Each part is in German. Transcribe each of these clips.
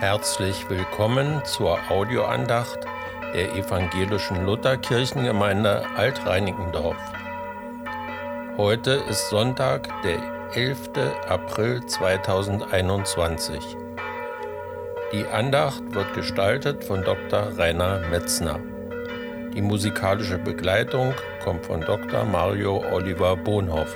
Herzlich willkommen zur Audioandacht der evangelischen Lutherkirchengemeinde Altreinickendorf. Heute ist Sonntag, der 11. April 2021. Die Andacht wird gestaltet von Dr. Rainer Metzner. Die musikalische Begleitung kommt von Dr. Mario Oliver Bohnhoff.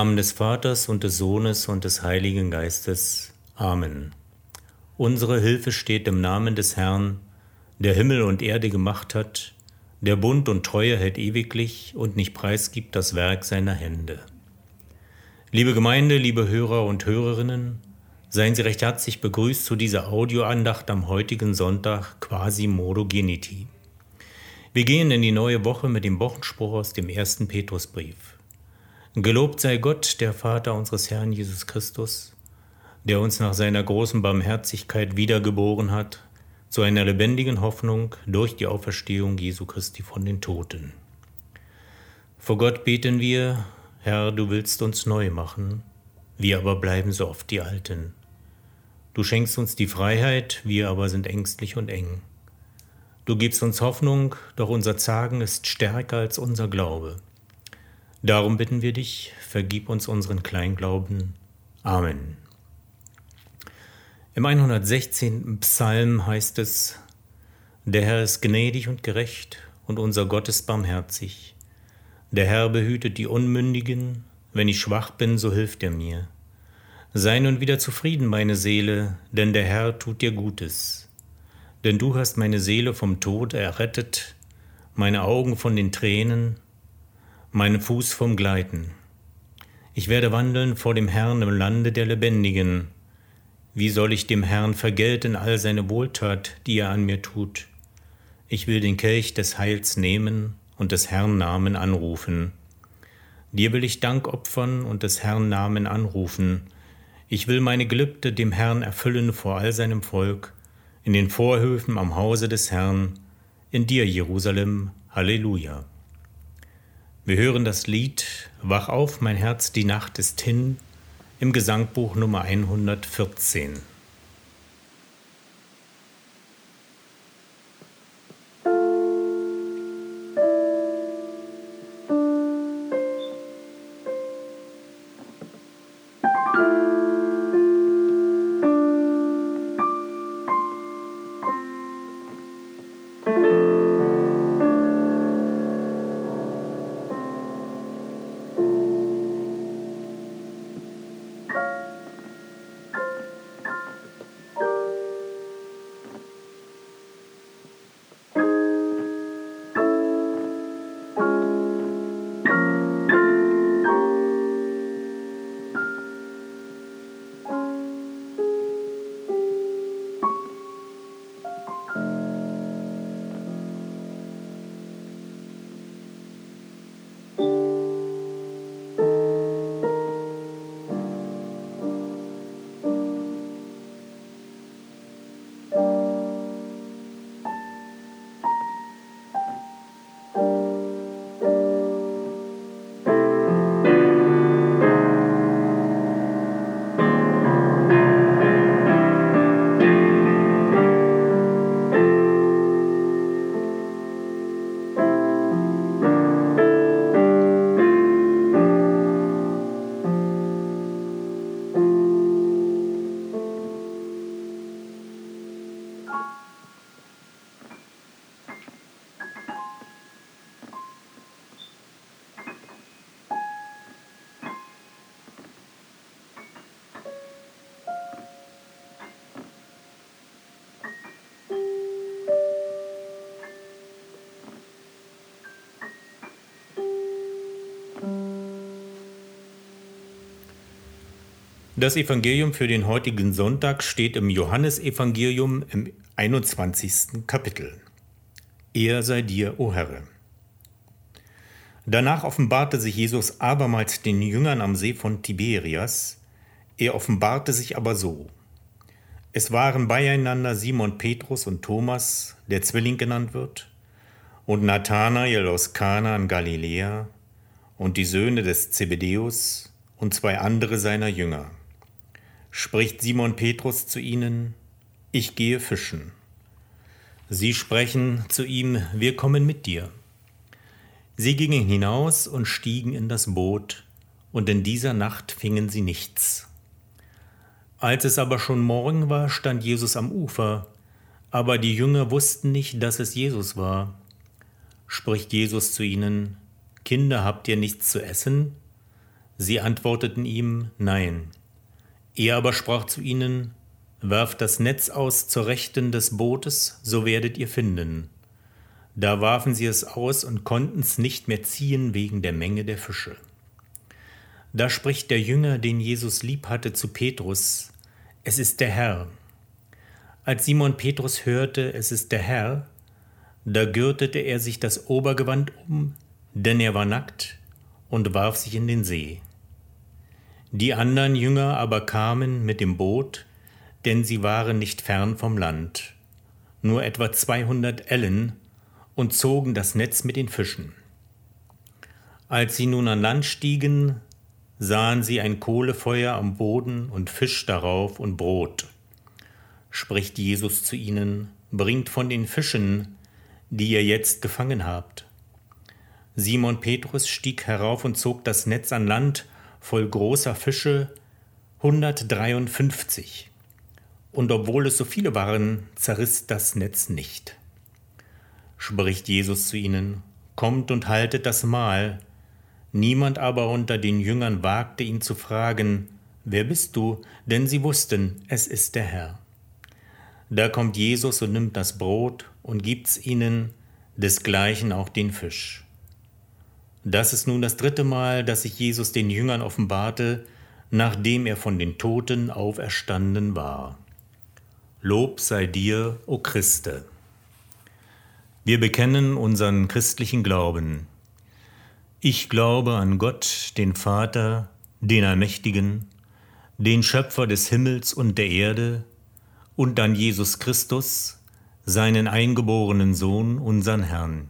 Namen des Vaters und des Sohnes und des Heiligen Geistes. Amen. Unsere Hilfe steht im Namen des Herrn, der Himmel und Erde gemacht hat, der Bund und Treue hält ewiglich und nicht preisgibt das Werk seiner Hände. Liebe Gemeinde, liebe Hörer und Hörerinnen, seien Sie recht herzlich begrüßt zu dieser Audioandacht am heutigen Sonntag quasi Modo Geniti. Wir gehen in die neue Woche mit dem Wochenspruch aus dem ersten Petrusbrief. Gelobt sei Gott, der Vater unseres Herrn Jesus Christus, der uns nach seiner großen Barmherzigkeit wiedergeboren hat zu einer lebendigen Hoffnung durch die Auferstehung Jesu Christi von den Toten. Vor Gott beten wir, Herr, du willst uns neu machen, wir aber bleiben so oft die Alten. Du schenkst uns die Freiheit, wir aber sind ängstlich und eng. Du gibst uns Hoffnung, doch unser Zagen ist stärker als unser Glaube. Darum bitten wir dich, vergib uns unseren Kleinglauben. Amen. Im 116. Psalm heißt es, Der Herr ist gnädig und gerecht, und unser Gott ist barmherzig. Der Herr behütet die Unmündigen, wenn ich schwach bin, so hilft er mir. Sei nun wieder zufrieden, meine Seele, denn der Herr tut dir Gutes. Denn du hast meine Seele vom Tod errettet, meine Augen von den Tränen, meinen Fuß vom Gleiten. Ich werde wandeln vor dem Herrn im Lande der Lebendigen. Wie soll ich dem Herrn vergelten all seine Wohltat, die er an mir tut? Ich will den Kelch des Heils nehmen und des Herrn Namen anrufen. Dir will ich Dank opfern und des Herrn Namen anrufen. Ich will meine Gelübde dem Herrn erfüllen vor all seinem Volk, in den Vorhöfen am Hause des Herrn, in dir, Jerusalem. Halleluja. Wir hören das Lied Wach auf, mein Herz, die Nacht ist hin im Gesangbuch Nummer 114. Das Evangelium für den heutigen Sonntag steht im Johannesevangelium im 21. Kapitel. Er sei dir, o Herr. Danach offenbarte sich Jesus abermals den Jüngern am See von Tiberias. Er offenbarte sich aber so. Es waren beieinander Simon Petrus und Thomas, der Zwilling genannt wird, und Nathanael aus Kana in Galiläa, und die Söhne des Zebedäus und zwei andere seiner Jünger spricht Simon Petrus zu ihnen, ich gehe fischen. Sie sprechen zu ihm, wir kommen mit dir. Sie gingen hinaus und stiegen in das Boot, und in dieser Nacht fingen sie nichts. Als es aber schon Morgen war, stand Jesus am Ufer, aber die Jünger wussten nicht, dass es Jesus war. Spricht Jesus zu ihnen, Kinder, habt ihr nichts zu essen? Sie antworteten ihm, Nein. Er aber sprach zu ihnen, Werft das Netz aus zur Rechten des Bootes, so werdet ihr finden. Da warfen sie es aus und konnten es nicht mehr ziehen wegen der Menge der Fische. Da spricht der Jünger, den Jesus lieb hatte, zu Petrus, Es ist der Herr. Als Simon Petrus hörte, es ist der Herr, da gürtete er sich das Obergewand um, denn er war nackt, und warf sich in den See. Die anderen Jünger aber kamen mit dem Boot, denn sie waren nicht fern vom Land, nur etwa zweihundert Ellen, und zogen das Netz mit den Fischen. Als sie nun an Land stiegen, sahen sie ein Kohlefeuer am Boden und Fisch darauf und Brot. Spricht Jesus zu ihnen, bringt von den Fischen, die ihr jetzt gefangen habt. Simon Petrus stieg herauf und zog das Netz an Land voll großer Fische 153. Und obwohl es so viele waren, zerriss das Netz nicht. Spricht Jesus zu ihnen, Kommt und haltet das Mahl. Niemand aber unter den Jüngern wagte ihn zu fragen, Wer bist du? Denn sie wussten, es ist der Herr. Da kommt Jesus und nimmt das Brot und gibt's ihnen, desgleichen auch den Fisch. Das ist nun das dritte Mal, dass sich Jesus den Jüngern offenbarte, nachdem er von den Toten auferstanden war. Lob sei dir, o Christe. Wir bekennen unseren christlichen Glauben. Ich glaube an Gott, den Vater, den Allmächtigen, den Schöpfer des Himmels und der Erde, und an Jesus Christus, seinen eingeborenen Sohn, unseren Herrn,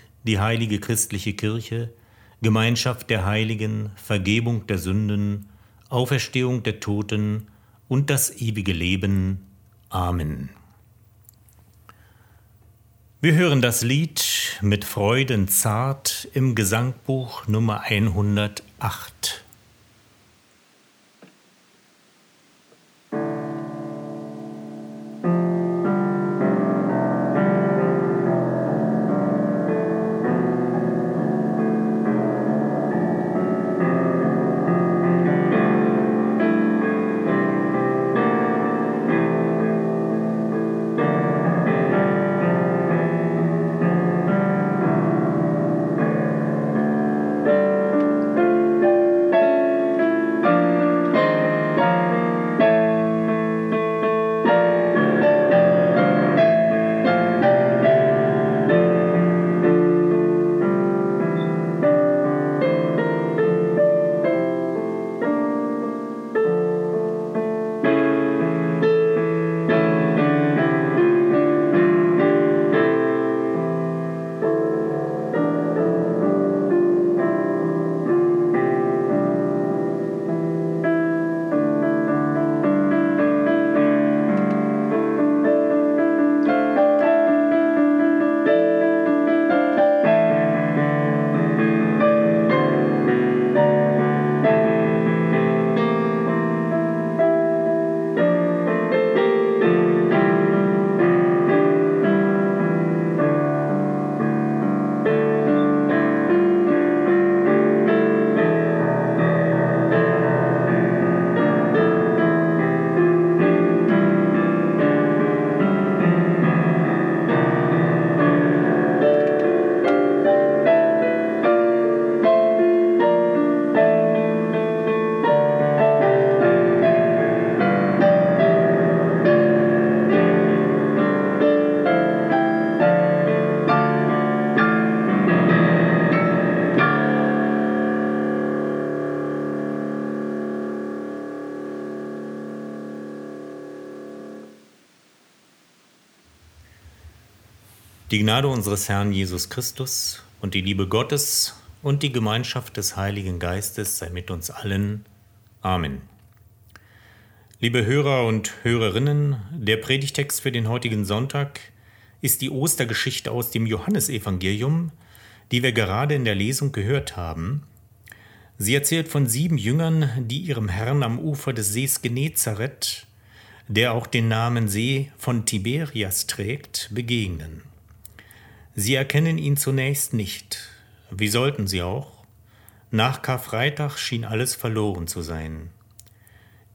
die heilige christliche Kirche, Gemeinschaft der Heiligen, Vergebung der Sünden, Auferstehung der Toten und das ewige Leben. Amen. Wir hören das Lied mit Freuden zart im Gesangbuch Nummer 108. Die Gnade unseres Herrn Jesus Christus und die Liebe Gottes und die Gemeinschaft des Heiligen Geistes sei mit uns allen. Amen. Liebe Hörer und Hörerinnen, der Predigtext für den heutigen Sonntag ist die Ostergeschichte aus dem Johannesevangelium, die wir gerade in der Lesung gehört haben. Sie erzählt von sieben Jüngern, die ihrem Herrn am Ufer des Sees Genezareth, der auch den Namen See von Tiberias trägt, begegnen. Sie erkennen ihn zunächst nicht. Wie sollten sie auch? Nach Karfreitag schien alles verloren zu sein.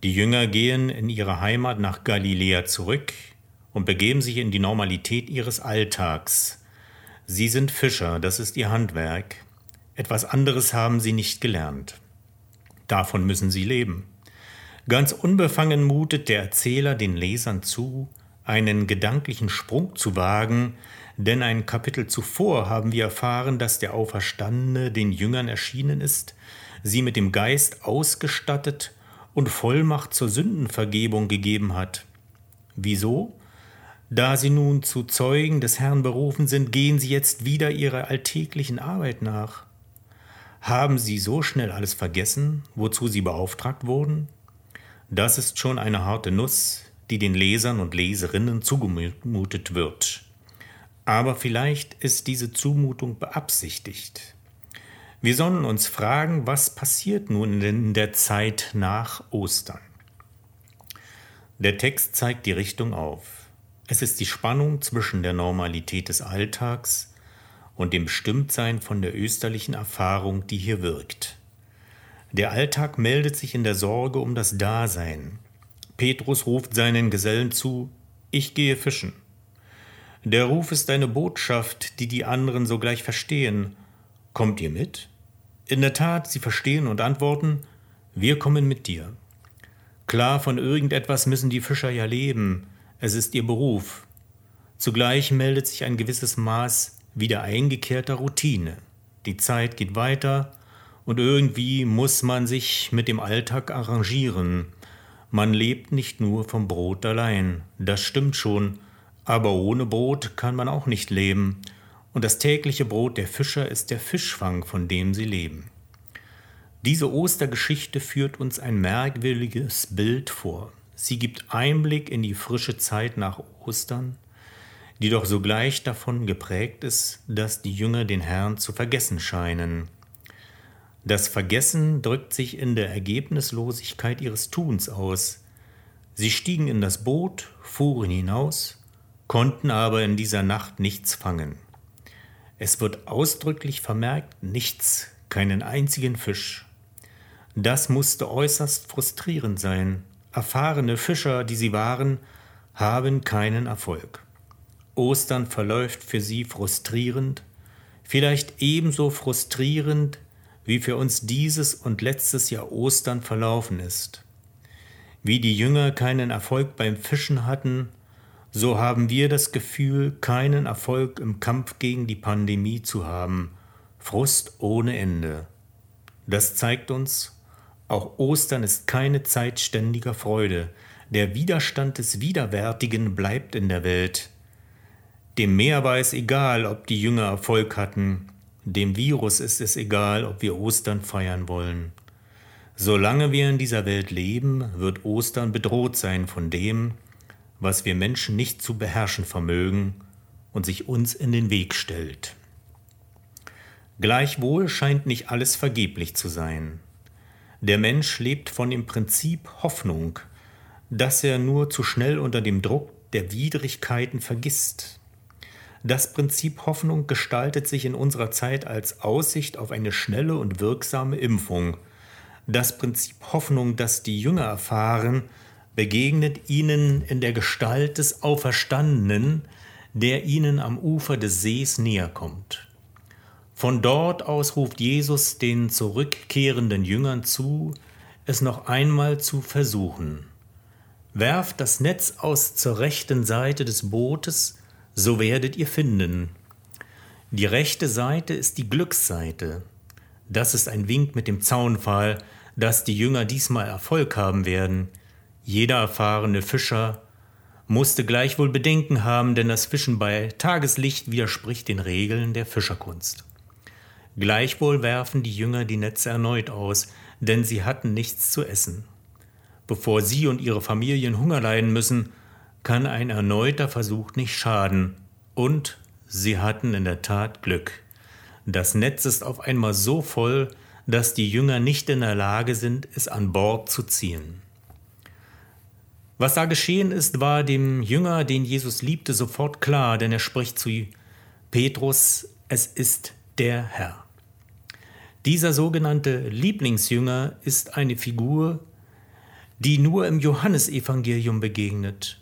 Die Jünger gehen in ihre Heimat nach Galiläa zurück und begeben sich in die Normalität ihres Alltags. Sie sind Fischer, das ist ihr Handwerk. Etwas anderes haben sie nicht gelernt. Davon müssen sie leben. Ganz unbefangen mutet der Erzähler den Lesern zu, einen gedanklichen Sprung zu wagen, denn ein Kapitel zuvor haben wir erfahren, dass der Auferstandene den Jüngern erschienen ist, sie mit dem Geist ausgestattet und Vollmacht zur Sündenvergebung gegeben hat. Wieso? Da sie nun zu Zeugen des Herrn berufen sind, gehen sie jetzt wieder ihrer alltäglichen Arbeit nach. Haben sie so schnell alles vergessen, wozu sie beauftragt wurden? Das ist schon eine harte Nuss, die den Lesern und Leserinnen zugemutet wird. Aber vielleicht ist diese Zumutung beabsichtigt. Wir sollen uns fragen, was passiert nun in der Zeit nach Ostern? Der Text zeigt die Richtung auf. Es ist die Spannung zwischen der Normalität des Alltags und dem Bestimmtsein von der österlichen Erfahrung, die hier wirkt. Der Alltag meldet sich in der Sorge um das Dasein. Petrus ruft seinen Gesellen zu, ich gehe fischen. Der Ruf ist eine Botschaft, die die anderen sogleich verstehen. Kommt ihr mit? In der Tat, sie verstehen und antworten, wir kommen mit dir. Klar, von irgendetwas müssen die Fischer ja leben, es ist ihr Beruf. Zugleich meldet sich ein gewisses Maß wieder eingekehrter Routine. Die Zeit geht weiter und irgendwie muss man sich mit dem Alltag arrangieren. Man lebt nicht nur vom Brot allein, das stimmt schon, aber ohne Brot kann man auch nicht leben und das tägliche Brot der Fischer ist der Fischfang, von dem sie leben. Diese Ostergeschichte führt uns ein merkwürdiges Bild vor. Sie gibt Einblick in die frische Zeit nach Ostern, die doch sogleich davon geprägt ist, dass die Jünger den Herrn zu vergessen scheinen. Das Vergessen drückt sich in der Ergebnislosigkeit ihres Tuns aus. Sie stiegen in das Boot, fuhren hinaus, konnten aber in dieser Nacht nichts fangen. Es wird ausdrücklich vermerkt, nichts, keinen einzigen Fisch. Das musste äußerst frustrierend sein. Erfahrene Fischer, die sie waren, haben keinen Erfolg. Ostern verläuft für sie frustrierend, vielleicht ebenso frustrierend, wie für uns dieses und letztes Jahr Ostern verlaufen ist. Wie die Jünger keinen Erfolg beim Fischen hatten, so haben wir das Gefühl, keinen Erfolg im Kampf gegen die Pandemie zu haben. Frust ohne Ende. Das zeigt uns, auch Ostern ist keine Zeit ständiger Freude. Der Widerstand des Widerwärtigen bleibt in der Welt. Dem Meer war es egal, ob die Jünger Erfolg hatten. Dem Virus ist es egal, ob wir Ostern feiern wollen. Solange wir in dieser Welt leben, wird Ostern bedroht sein von dem, was wir Menschen nicht zu beherrschen vermögen und sich uns in den Weg stellt. Gleichwohl scheint nicht alles vergeblich zu sein. Der Mensch lebt von dem Prinzip Hoffnung, dass er nur zu schnell unter dem Druck der Widrigkeiten vergisst. Das Prinzip Hoffnung gestaltet sich in unserer Zeit als Aussicht auf eine schnelle und wirksame Impfung. Das Prinzip Hoffnung, das die Jünger erfahren, begegnet ihnen in der Gestalt des Auferstandenen, der ihnen am Ufer des Sees näher kommt. Von dort aus ruft Jesus den zurückkehrenden Jüngern zu, es noch einmal zu versuchen. Werft das Netz aus zur rechten Seite des Bootes, so werdet ihr finden. Die rechte Seite ist die Glücksseite. Das ist ein Wink mit dem Zaunpfahl, dass die Jünger diesmal Erfolg haben werden. Jeder erfahrene Fischer musste gleichwohl Bedenken haben, denn das Fischen bei Tageslicht widerspricht den Regeln der Fischerkunst. Gleichwohl werfen die Jünger die Netze erneut aus, denn sie hatten nichts zu essen. Bevor sie und ihre Familien Hunger leiden müssen, kann ein erneuter Versuch nicht schaden. Und sie hatten in der Tat Glück. Das Netz ist auf einmal so voll, dass die Jünger nicht in der Lage sind, es an Bord zu ziehen. Was da geschehen ist, war dem Jünger, den Jesus liebte, sofort klar, denn er spricht zu Petrus, es ist der Herr. Dieser sogenannte Lieblingsjünger ist eine Figur, die nur im Johannesevangelium begegnet.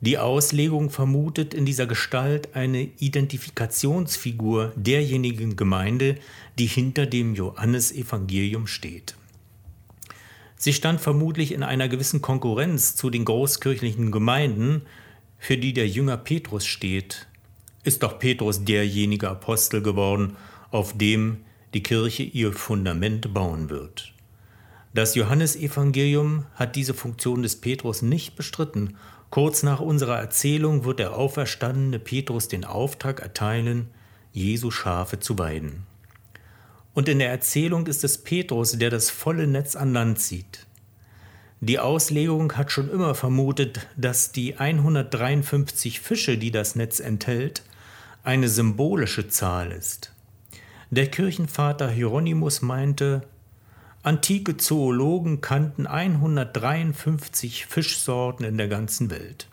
Die Auslegung vermutet in dieser Gestalt eine Identifikationsfigur derjenigen Gemeinde, die hinter dem Johannesevangelium steht. Sie stand vermutlich in einer gewissen Konkurrenz zu den großkirchlichen Gemeinden, für die der Jünger Petrus steht. Ist doch Petrus derjenige Apostel geworden, auf dem die Kirche ihr Fundament bauen wird. Das Johannesevangelium hat diese Funktion des Petrus nicht bestritten. Kurz nach unserer Erzählung wird der auferstandene Petrus den Auftrag erteilen, Jesu Schafe zu weiden. Und in der Erzählung ist es Petrus, der das volle Netz an Land zieht. Die Auslegung hat schon immer vermutet, dass die 153 Fische, die das Netz enthält, eine symbolische Zahl ist. Der Kirchenvater Hieronymus meinte, antike Zoologen kannten 153 Fischsorten in der ganzen Welt.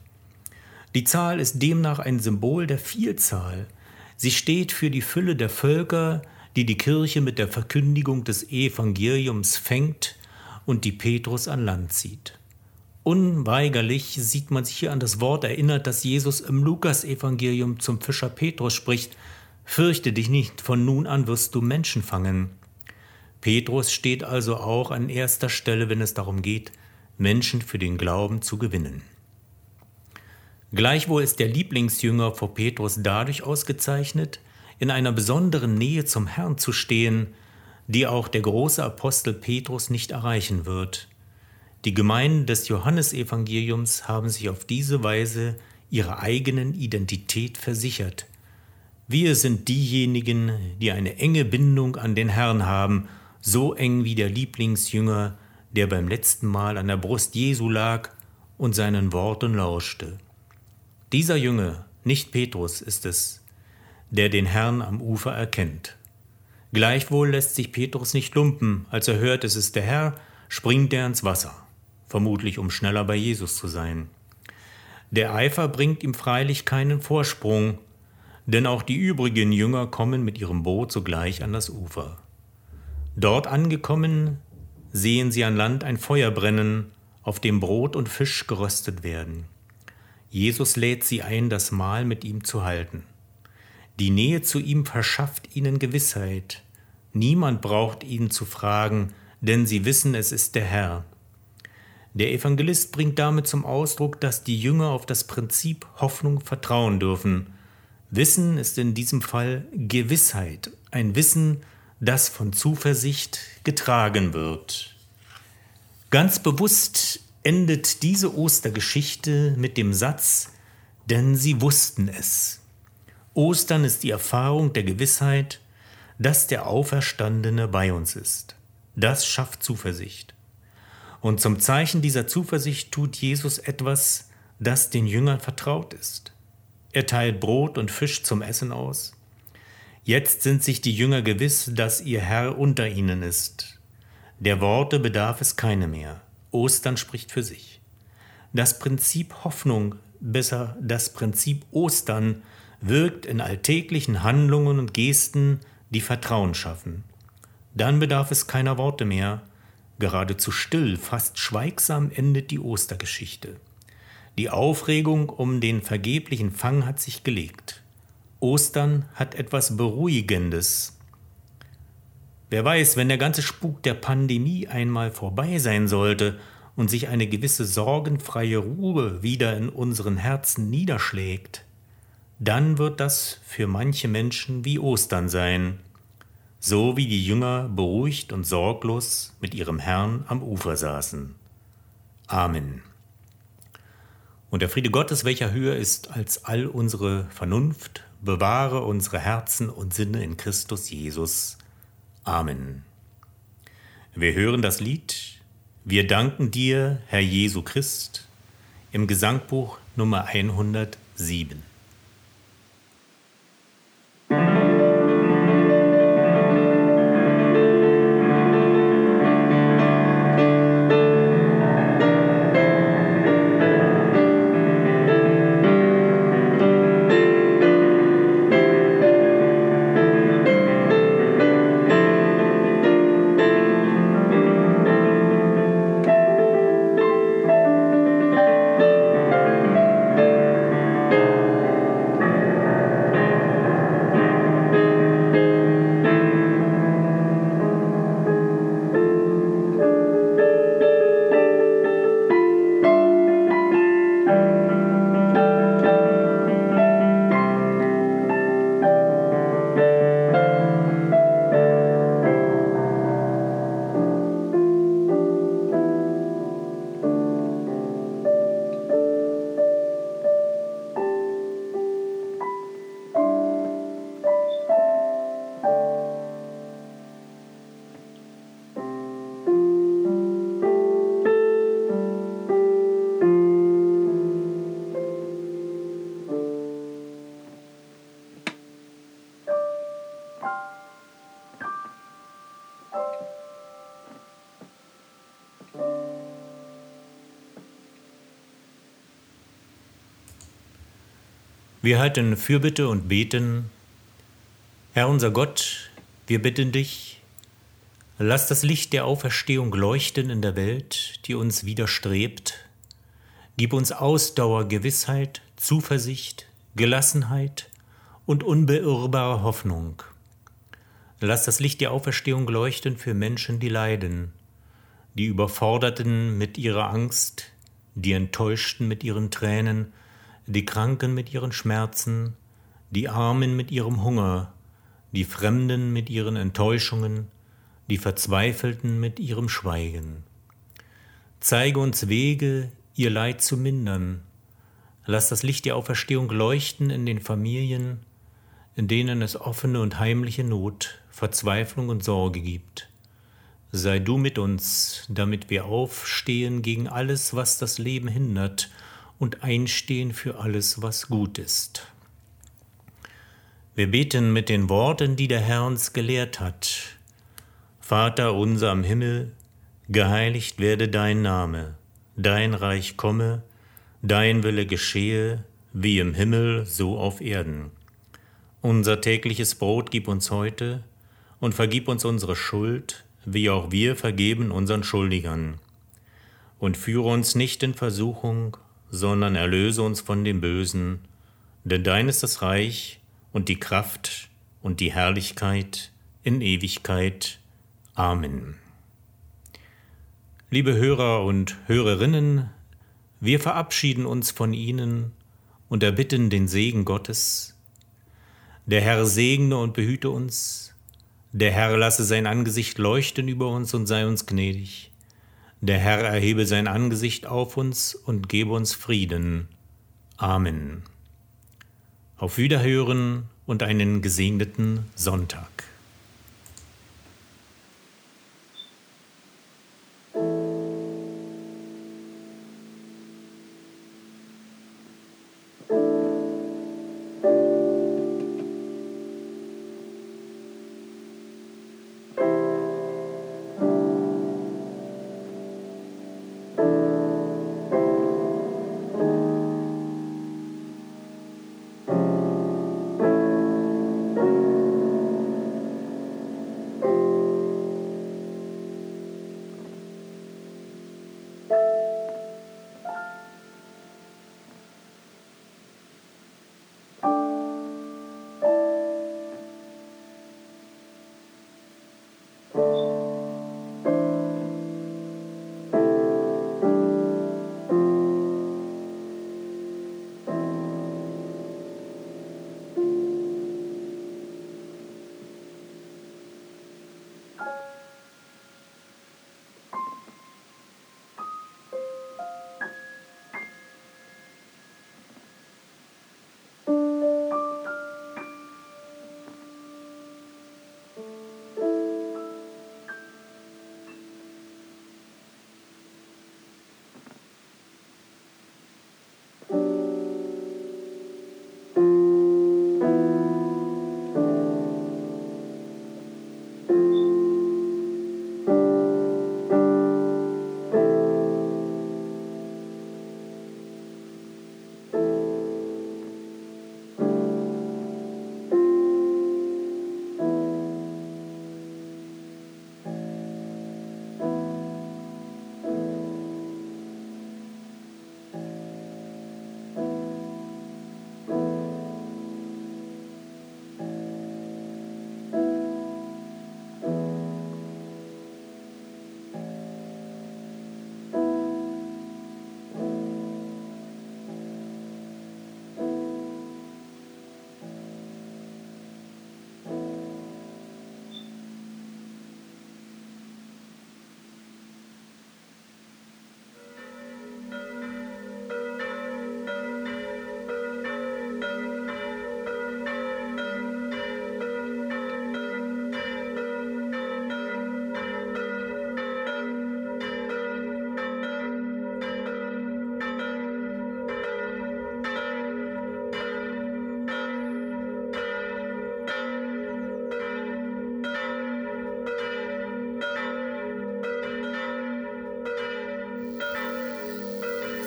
Die Zahl ist demnach ein Symbol der Vielzahl. Sie steht für die Fülle der Völker, die die Kirche mit der Verkündigung des Evangeliums fängt und die Petrus an Land zieht. Unweigerlich sieht man sich hier an das Wort erinnert, das Jesus im Lukasevangelium zum Fischer Petrus spricht: Fürchte dich nicht, von nun an wirst du Menschen fangen. Petrus steht also auch an erster Stelle, wenn es darum geht, Menschen für den Glauben zu gewinnen. Gleichwohl ist der Lieblingsjünger vor Petrus dadurch ausgezeichnet, in einer besonderen Nähe zum Herrn zu stehen, die auch der große Apostel Petrus nicht erreichen wird. Die Gemeinden des Johannesevangeliums haben sich auf diese Weise ihrer eigenen Identität versichert. Wir sind diejenigen, die eine enge Bindung an den Herrn haben, so eng wie der Lieblingsjünger, der beim letzten Mal an der Brust Jesu lag und seinen Worten lauschte. Dieser Jünger, nicht Petrus, ist es, der den Herrn am Ufer erkennt. Gleichwohl lässt sich Petrus nicht lumpen, als er hört, es ist der Herr, springt er ins Wasser, vermutlich um schneller bei Jesus zu sein. Der Eifer bringt ihm freilich keinen Vorsprung, denn auch die übrigen Jünger kommen mit ihrem Boot sogleich an das Ufer. Dort angekommen, sehen sie an Land ein Feuer brennen, auf dem Brot und Fisch geröstet werden. Jesus lädt sie ein, das Mahl mit ihm zu halten. Die Nähe zu ihm verschafft ihnen Gewissheit. Niemand braucht ihn zu fragen, denn sie wissen, es ist der Herr. Der Evangelist bringt damit zum Ausdruck, dass die Jünger auf das Prinzip Hoffnung vertrauen dürfen. Wissen ist in diesem Fall Gewissheit, ein Wissen, das von Zuversicht getragen wird. Ganz bewusst endet diese Ostergeschichte mit dem Satz, denn sie wussten es. Ostern ist die Erfahrung der Gewissheit, dass der Auferstandene bei uns ist. Das schafft Zuversicht. Und zum Zeichen dieser Zuversicht tut Jesus etwas, das den Jüngern vertraut ist. Er teilt Brot und Fisch zum Essen aus. Jetzt sind sich die Jünger gewiss, dass ihr Herr unter ihnen ist. Der Worte bedarf es keine mehr. Ostern spricht für sich. Das Prinzip Hoffnung, besser das Prinzip Ostern, wirkt in alltäglichen Handlungen und Gesten, die Vertrauen schaffen. Dann bedarf es keiner Worte mehr, geradezu still, fast schweigsam endet die Ostergeschichte. Die Aufregung um den vergeblichen Fang hat sich gelegt. Ostern hat etwas Beruhigendes. Wer weiß, wenn der ganze Spuk der Pandemie einmal vorbei sein sollte und sich eine gewisse sorgenfreie Ruhe wieder in unseren Herzen niederschlägt, dann wird das für manche Menschen wie Ostern sein, so wie die Jünger beruhigt und sorglos mit ihrem Herrn am Ufer saßen. Amen. Und der Friede Gottes, welcher höher ist als all unsere Vernunft, bewahre unsere Herzen und Sinne in Christus Jesus. Amen. Wir hören das Lied Wir danken dir, Herr Jesu Christ, im Gesangbuch Nummer 107. Wir halten Fürbitte und beten. Herr unser Gott, wir bitten dich, lass das Licht der Auferstehung leuchten in der Welt, die uns widerstrebt. Gib uns Ausdauer, Gewissheit, Zuversicht, Gelassenheit und unbeirrbare Hoffnung. Lass das Licht der Auferstehung leuchten für Menschen, die leiden, die Überforderten mit ihrer Angst, die Enttäuschten mit ihren Tränen, die Kranken mit ihren Schmerzen, die Armen mit ihrem Hunger, die Fremden mit ihren Enttäuschungen, die Verzweifelten mit ihrem Schweigen. Zeige uns Wege, ihr Leid zu mindern. Lass das Licht der Auferstehung leuchten in den Familien, in denen es offene und heimliche Not, Verzweiflung und Sorge gibt. Sei du mit uns, damit wir aufstehen gegen alles, was das Leben hindert, und einstehen für alles, was gut ist. Wir beten mit den Worten, die der Herr uns gelehrt hat. Vater unser am Himmel, geheiligt werde dein Name, dein Reich komme, dein Wille geschehe, wie im Himmel, so auf Erden. Unser tägliches Brot gib uns heute und vergib uns unsere Schuld, wie auch wir vergeben unseren Schuldigern. Und führe uns nicht in Versuchung, sondern erlöse uns von dem Bösen, denn dein ist das Reich und die Kraft und die Herrlichkeit in Ewigkeit. Amen. Liebe Hörer und Hörerinnen, wir verabschieden uns von Ihnen und erbitten den Segen Gottes, der Herr segne und behüte uns. Der Herr lasse sein Angesicht leuchten über uns und sei uns gnädig. Der Herr erhebe sein Angesicht auf uns und gebe uns Frieden. Amen. Auf Wiederhören und einen gesegneten Sonntag.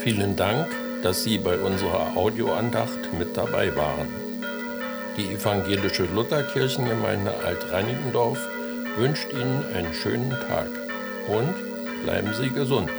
Vielen Dank dass Sie bei unserer Audioandacht mit dabei waren. Die evangelische Lutherkirchengemeinde Alt-Reinickendorf wünscht Ihnen einen schönen Tag und bleiben Sie gesund.